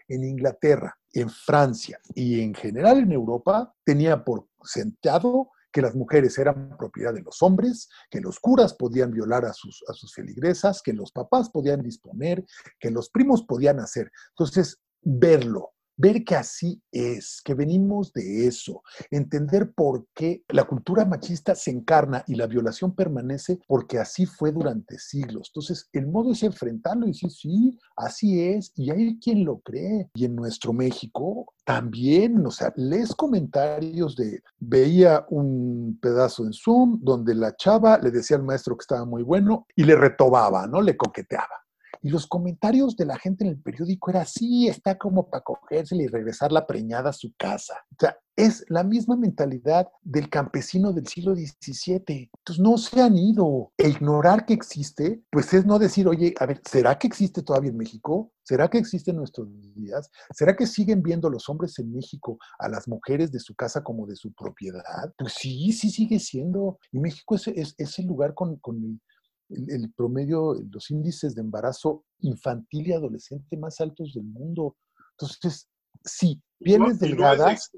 en Inglaterra, en Francia y en general en Europa, tenía por sentado que las mujeres eran propiedad de los hombres, que los curas podían violar a sus, a sus feligresas, que los papás podían disponer, que los primos podían hacer. Entonces, verlo, ver que así es, que venimos de eso, entender por qué la cultura machista se encarna y la violación permanece porque así fue durante siglos. Entonces, el modo es enfrentarlo y decir, sí, así es, y hay quien lo cree. Y en nuestro México también, o sea, lees comentarios de, veía un pedazo en Zoom donde la chava le decía al maestro que estaba muy bueno y le retobaba, ¿no? Le coqueteaba. Y los comentarios de la gente en el periódico era así, está como para cogérsela y regresar la preñada a su casa. O sea, es la misma mentalidad del campesino del siglo XVII. Entonces no se han ido. E ignorar que existe, pues es no decir, oye, a ver, ¿será que existe todavía en México? ¿Será que existe en nuestros días? ¿Será que siguen viendo los hombres en México a las mujeres de su casa como de su propiedad? Pues sí, sí sigue siendo. Y México es, es, el lugar con, con el, promedio, los índices de embarazo infantil y adolescente más altos del mundo. Entonces, sí, pieles delgadas.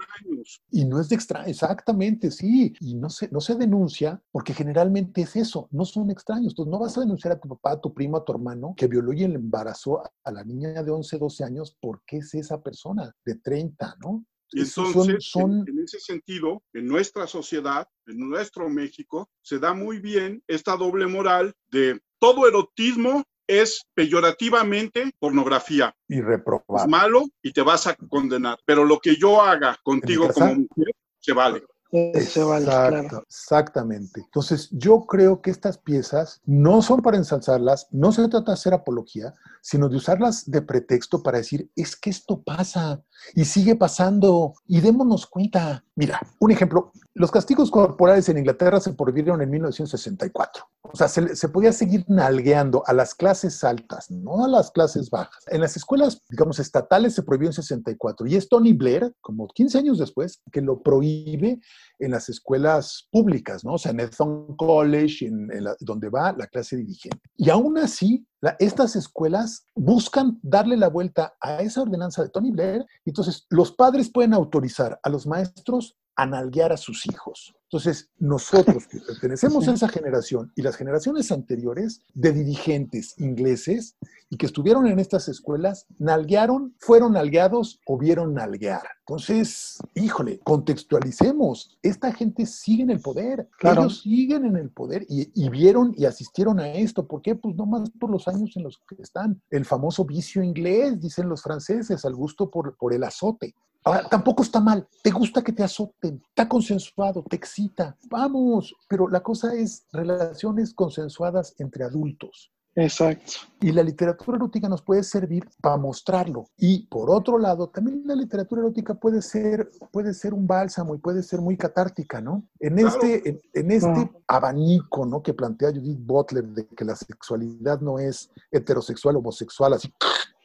Y no es de extraños, exactamente, sí. Y no se, no se denuncia porque generalmente es eso, no son extraños. Entonces, no vas a denunciar a tu papá, a tu primo, a tu hermano que violó y el embarazó a la niña de 11, 12 años porque es esa persona de 30, ¿no? Y entonces, En, ese sentido, en nuestra sociedad, en nuestro México, se da muy bien esta doble moral de todo erotismo es peyorativamente pornografía. Y reprobable. Es malo y te vas a condenar. Pero lo que yo haga contigo como mujer, se vale. Exactamente. Entonces, yo creo que estas piezas no son para ensalzarlas, no se trata de hacer apología, sino de usarlas de pretexto para decir, es que esto pasa y sigue pasando y démonos cuenta. Mira, un ejemplo, los castigos corporales en Inglaterra se prohibieron en 1964. O sea, se, podía seguir nalgueando a las clases altas, no a las clases bajas. En las escuelas, digamos, estatales se prohibió en 64 y es Tony Blair, como 15 años después, que lo prohíbe en las escuelas públicas, ¿no? O sea, en Eton College, donde va la clase dirigente. Y aún así, estas escuelas buscan darle la vuelta a esa ordenanza de Tony Blair. Entonces, los padres pueden autorizar a los maestros a nalguear a sus hijos. Entonces, nosotros que pertenecemos a esa generación y las generaciones anteriores de dirigentes ingleses y que estuvieron en estas escuelas, nalguearon, fueron nalgueados o vieron nalguear. Entonces, híjole, contextualicemos. Esta gente sigue en el poder. Ellos siguen en el poder y, vieron y asistieron a esto. ¿Por qué? Pues no más por los años en los que están. El famoso vicio inglés, dicen los franceses, al gusto por, por el azote. Ahora, tampoco está mal. Te gusta que te azoten, está consensuado, te excita. Vamos, pero la cosa es relaciones consensuadas entre adultos. Exacto. Y la literatura erótica nos puede servir para mostrarlo. Y por otro lado, también la literatura erótica puede ser, puede ser un bálsamo y puede ser muy catártica, ¿no? En este, en, este abanico, ¿no? Que plantea Judith Butler de que la sexualidad no es heterosexual, homosexual, así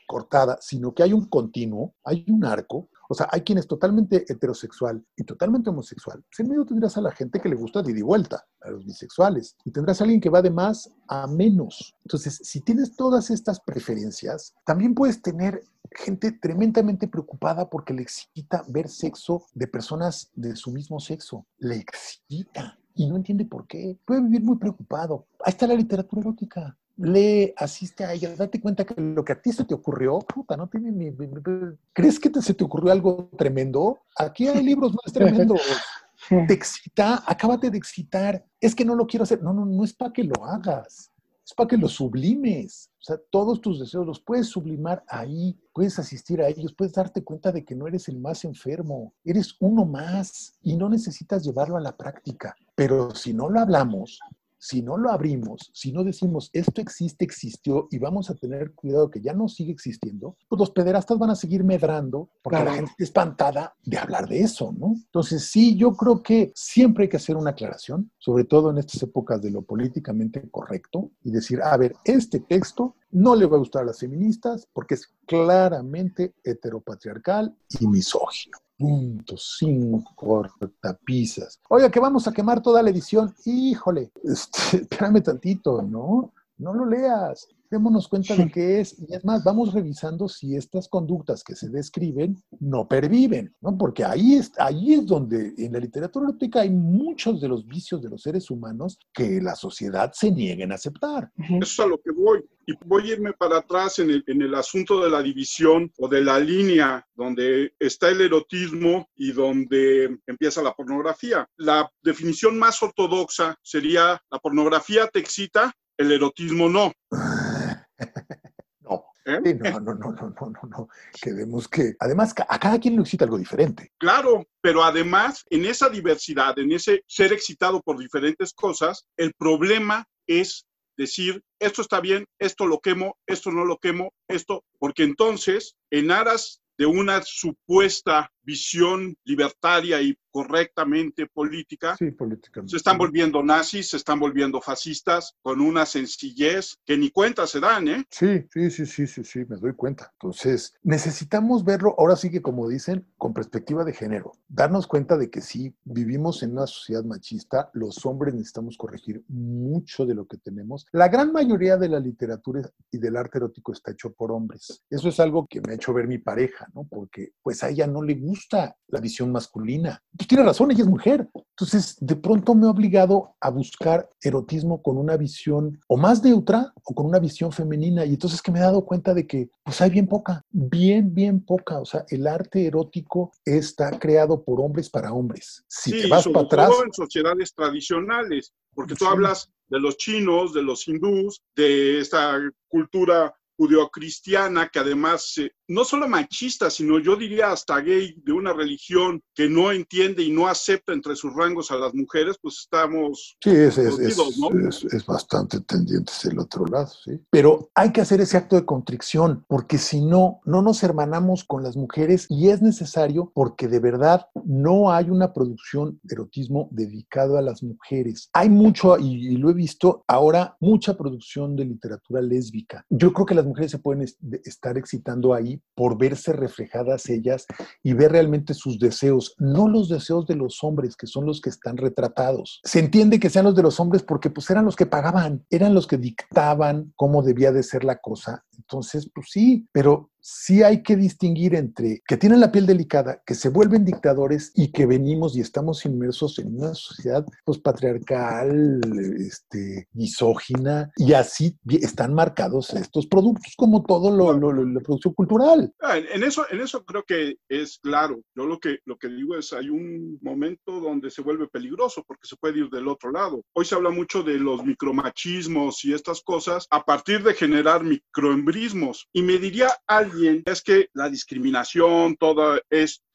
cortada, sino que hay un continuo, hay un arco, o sea, hay quien es totalmente heterosexual y totalmente homosexual. Pues en medio tendrás a la gente que le gusta de ida y vuelta, a los bisexuales, y tendrás a alguien que va de más a menos. Entonces, si tienes todas estas preferencias, también puedes tener gente tremendamente preocupada porque le excita ver sexo de personas de su mismo sexo. Le excita y no entiende por qué. Puede vivir muy preocupado. Ahí está la literatura erótica lee, asiste a ella, date cuenta que lo que a ti se te ocurrió, puta, no tiene ni... ¿Crees que se te ocurrió algo tremendo? Aquí hay libros más tremendos. Te excita, acábate de excitar. Es que no lo quiero hacer. No, no, no es para que lo hagas. Es para que lo sublimes. O sea, todos tus deseos los puedes sublimar ahí, puedes asistir a ellos, puedes darte cuenta de que no eres el más enfermo, eres uno más y no necesitas llevarlo a la práctica. Pero si no lo hablamos, si no lo abrimos, si no decimos esto existe, existió y vamos a tener cuidado que ya no sigue existiendo, pues los pederastas van a seguir medrando porque la gente está espantada de hablar de eso, ¿no? Entonces, sí, yo creo que siempre hay que hacer una aclaración, sobre todo en estas épocas de lo políticamente correcto y decir, a ver, este texto no le va a gustar a las feministas porque es claramente heteropatriarcal y misógino punto cinco cortapisas. Oiga, que vamos a quemar toda la edición. Híjole, este, espérame tantito, ¿no? No lo leas. Démonos cuenta de qué es. Y es más, vamos revisando si estas conductas que se describen no perviven, ¿no? Porque ahí es, ahí es donde en la literatura erótica hay muchos de los vicios de los seres humanos que la sociedad se niega a aceptar. Eso es a lo que voy. Y voy a irme para atrás en el, en el asunto de la división o de la línea donde está el erotismo y donde empieza la pornografía. La definición más ortodoxa sería la pornografía te excita, el erotismo no. no. ¿Eh? no, no, no, no, no, no, no. Queremos que, además, a cada quien le excita algo diferente. Claro, pero además, en esa diversidad, en ese ser excitado por diferentes cosas, el problema es decir, esto está bien, esto lo quemo, esto no lo quemo, esto, porque entonces, en aras de una supuesta visión libertaria y correctamente política, sí, se están volviendo nazis, se están volviendo fascistas con una sencillez que ni cuenta se dan, ¿eh? Sí, sí, sí, sí, sí, sí, me doy cuenta. Entonces, necesitamos verlo, ahora sí que como dicen, con perspectiva de género, darnos cuenta de que sí, vivimos en una sociedad machista, los hombres necesitamos corregir mucho de lo que tenemos. La gran mayoría de la literatura y del arte erótico está hecho por hombres. Eso es algo que me ha hecho ver mi pareja, ¿no? Porque pues a ella no le gusta la visión masculina. Pues tiene razón, ella es mujer. Entonces, de pronto me ha obligado a buscar erotismo con una visión o más neutra o con una visión femenina. Y entonces que me he dado cuenta de que pues hay bien poca, bien, bien poca. O sea, el arte erótico está creado por hombres para hombres. Si te vas para atrás... en sociedades tradicionales, porque tú hablas de los chinos, de los hindús, de esta cultura judeocristiana que además eh, no solo machista, sino yo diría hasta gay de una religión que no entiende y no acepta entre sus rangos a las mujeres, pues estamos... Sí, es, es, bastante tendiente el otro lado, sí. Pero hay que hacer ese acto de contrición, porque si no, no nos hermanamos con las mujeres y es necesario porque de verdad no hay una producción de erotismo dedicado a las mujeres. Hay mucho, y, y lo he visto ahora, mucha producción de literatura lésbica. Yo creo que las mujeres se pueden estar excitando ahí por verse reflejadas ellas y ver realmente sus deseos, no los deseos de los hombres, que son los que están retratados. Se entiende que sean los de los hombres porque pues eran los que pagaban, eran los que dictaban cómo debía de ser la cosa. Entonces, pues sí, pero sí hay que distinguir entre que tienen la piel delicada, que se vuelven dictadores y que venimos y estamos inmersos en una sociedad pues, patriarcal, este, misógina, y así están marcados estos productos como todo lo, lo, la producción cultural. Ah, en eso, en eso creo que es claro. Yo lo que, lo que digo es, hay un momento donde se vuelve peligroso porque se puede ir del otro lado. Hoy se habla mucho de los micromachismos y estas cosas a partir de generar microembrismos. Y me diría alguien es que la discriminación, toda esta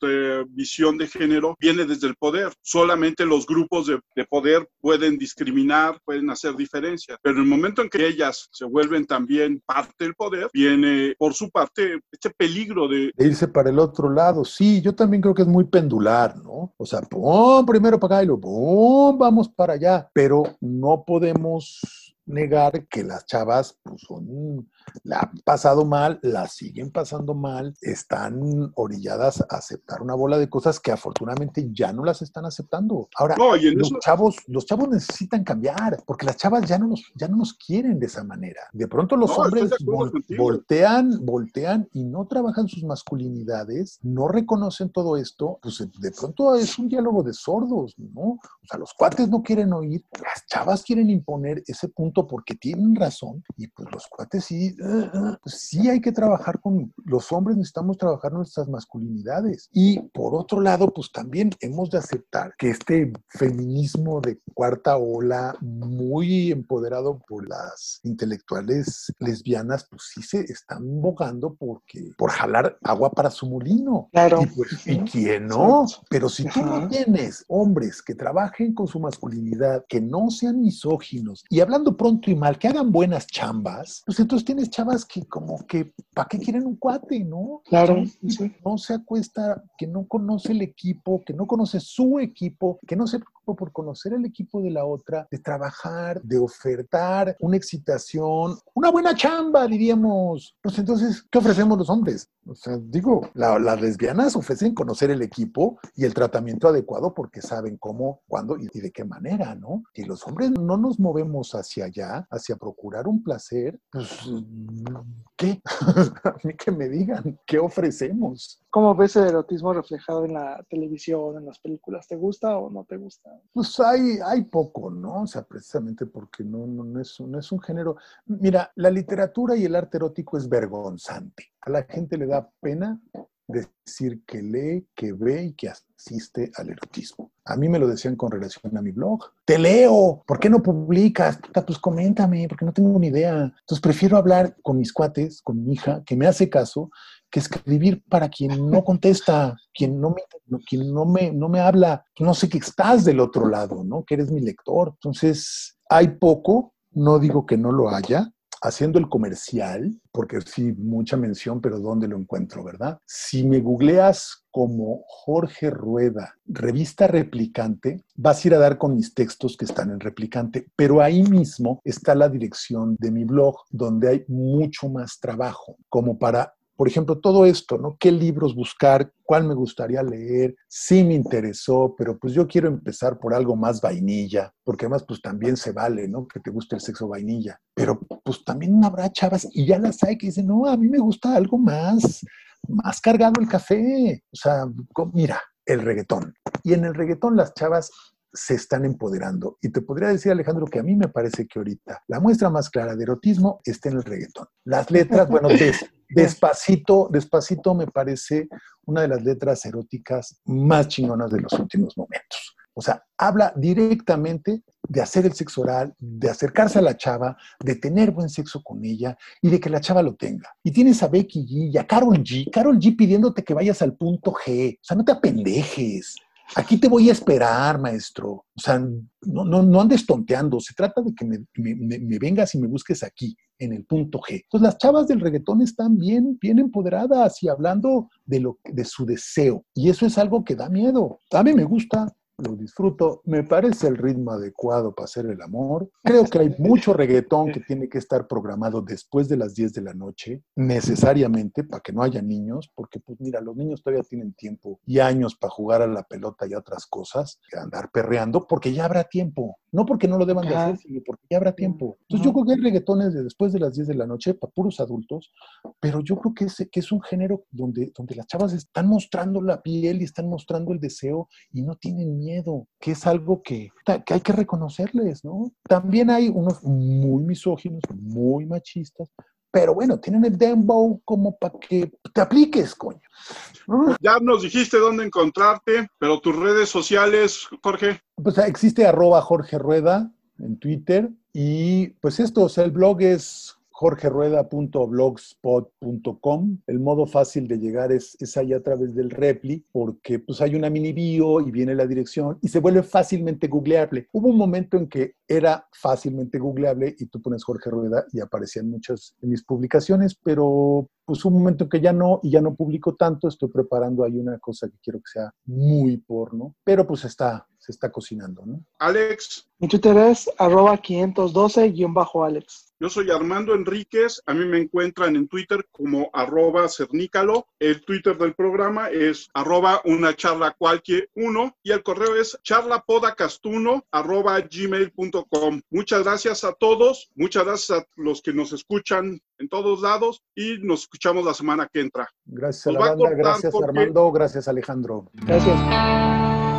visión de género viene desde el poder. Solamente los grupos de, poder pueden discriminar, pueden hacer diferencias. Pero en el momento en que ellas se vuelven también parte del poder, viene por su parte este peligro de... de irse para el otro lado. Sí, yo también creo que es muy pendular, ¿no? O sea, ¡pum! primero para acá y luego vamos para allá. Pero no podemos negar que las chavas pues, son la han pasado mal, la siguen pasando mal, están orilladas a aceptar una bola de cosas que afortunadamente ya no las están aceptando. Ahora, los, chavos, los chavos necesitan cambiar, porque las chavas ya no nos, ya no nos quieren de esa manera. De pronto los hombres voltean, voltean y no trabajan sus masculinidades, no reconocen todo esto, pues de pronto es un diálogo de sordos, ¿no? O sea, los cuates no quieren oír, las chavas quieren imponer ese punto porque tienen razón y pues los cuates sí pues sí hay que trabajar con los hombres, necesitamos trabajar nuestras masculinidades. Y por otro lado, pues también hemos de aceptar que este feminismo de cuarta ola, muy empoderado por las intelectuales lesbianas, pues sí se están bogando porque, por jalar agua para su molino. Claro. Y, pues, quién no? Pero si tú no tienes hombres que trabajen con su masculinidad, que no sean misóginos y hablando pronto y mal, que hagan buenas chambas, pues entonces tienes chavas que como que, ¿para qué quieren un cuate, no? Claro. No se acuesta, que no conoce el equipo, que no conoce su equipo, que no se preocupa por conocer el equipo de la otra, de trabajar, de ofertar una excitación, una buena chamba, diríamos. Pues entonces, ¿qué ofrecemos los hombres? O sea, digo, las lesbianas ofrecen conocer el equipo y el tratamiento adecuado porque saben cómo, cuándo y, y de qué manera, ¿no? Y los hombres no nos movemos hacia allá allá, hacia procurar un placer, pues, ¿qué? a mí que me digan, ¿qué ofrecemos? ¿Cómo ves el erotismo reflejado en la televisión, en las películas? ¿Te gusta o no te gusta? Pues hay, hay poco, ¿no? O sea, precisamente porque no, no, es, no es un género. Mira, la literatura y el arte erótico es vergonzante. A la gente le da pena decir que lee, que ve y que asiste al erotismo. A mí me lo decían con relación a mi blog. Te leo, ¿por qué no publicas? Pues coméntame, porque no tengo ni idea. Entonces prefiero hablar con mis cuates, con mi hija, que me hace caso, que escribir para quien no contesta, quien no me, quien no me, no me habla. No sé que estás del otro lado, ¿no? Que eres mi lector. Entonces, hay poco, no digo que no lo haya, haciendo el comercial, porque sí, mucha mención, pero ¿dónde lo encuentro, verdad? Si me googleas como Jorge Rueda, revista replicante, vas a ir a dar con mis textos que están en replicante, pero ahí mismo está la dirección de mi blog, donde hay mucho más trabajo, como para por ejemplo, todo esto, ¿no? ¿Qué libros buscar? ¿Cuál me gustaría leer? Sí me interesó, pero pues yo quiero empezar por algo más vainilla, porque además pues también se vale, ¿no? Que te guste el sexo vainilla. Pero pues también habrá chavas, y ya las hay que dicen, no, a mí me gusta algo más, más cargado el café. O sea, mira, el reggaetón. Y en el reggaetón las chavas se están empoderando. Y te podría decir, Alejandro, que a mí me parece que ahorita la muestra más clara de erotismo está en el reggaetón. Las letras, bueno, despacito, despacito me parece una de las letras eróticas más chingonas de los últimos momentos. O sea, habla directamente de hacer el sexo oral, de acercarse a la chava, de tener buen sexo con ella y de que la chava lo tenga. Y tienes a Becky G y a Carol G, Carol G pidiéndote que vayas al punto G. O sea, no te apendejes. Aquí te voy a esperar, maestro. O sea, no, no, no andes tonteando. Se trata de que me, me, vengas y me busques aquí, en el punto G. Entonces, las chavas del reggaetón están bien, bien empoderadas y hablando de, lo, de su deseo. Y eso es algo que da miedo. A mí me gusta, lo disfruto, me parece el ritmo adecuado para hacer el amor. Creo que hay mucho reggaetón que tiene que estar programado después de las 10 de la noche, necesariamente para que no haya niños, porque pues mira, los niños todavía tienen tiempo y años para jugar a la pelota y a otras cosas, que andar perreando, porque ya habrá tiempo. No porque no lo deban de hacer, sino porque ya habrá tiempo. Entonces yo creo que hay reggaetones de después de las 10 de la noche para puros adultos, pero yo creo que es, que es un género donde, donde las chavas están mostrando la piel y están mostrando el deseo y no tienen miedo, que es algo que, que hay que reconocerles, ¿no? También hay unos muy misóginos, muy machistas, pero bueno, tienen el dembow como para que te apliques, coño. Ya nos dijiste dónde encontrarte, pero tus redes sociales, Jorge. Pues existe arroba Jorge Rueda en Twitter y pues esto, o sea, el blog es jorgerueda.blogspot.com. El modo fácil de llegar es, es ahí a través del Repli, porque pues hay una mini bio y viene la dirección y se vuelve fácilmente googleable. Hubo un momento en que era fácilmente googleable y tú pones Jorge Rueda y aparecían muchas de mis publicaciones, pero pues un momento en que ya no y ya no publico tanto, estoy preparando ahí una cosa que quiero que sea muy porno, pero pues está, se está cocinando, ¿no? Alex. Mi Twitter es arroba 512-Alex. Yo soy Armando Enríquez, a mí me encuentran en Twitter como arroba cernícalo, el Twitter del programa es arroba una charla cualquier uno y el correo es charlapodacastuno arroba gmail.com. Muchas gracias a todos, muchas gracias a los que nos escuchan en todos lados y nos escuchamos la semana que entra. Gracias a la banda, gracias Armando, gracias Alejandro. Gracias.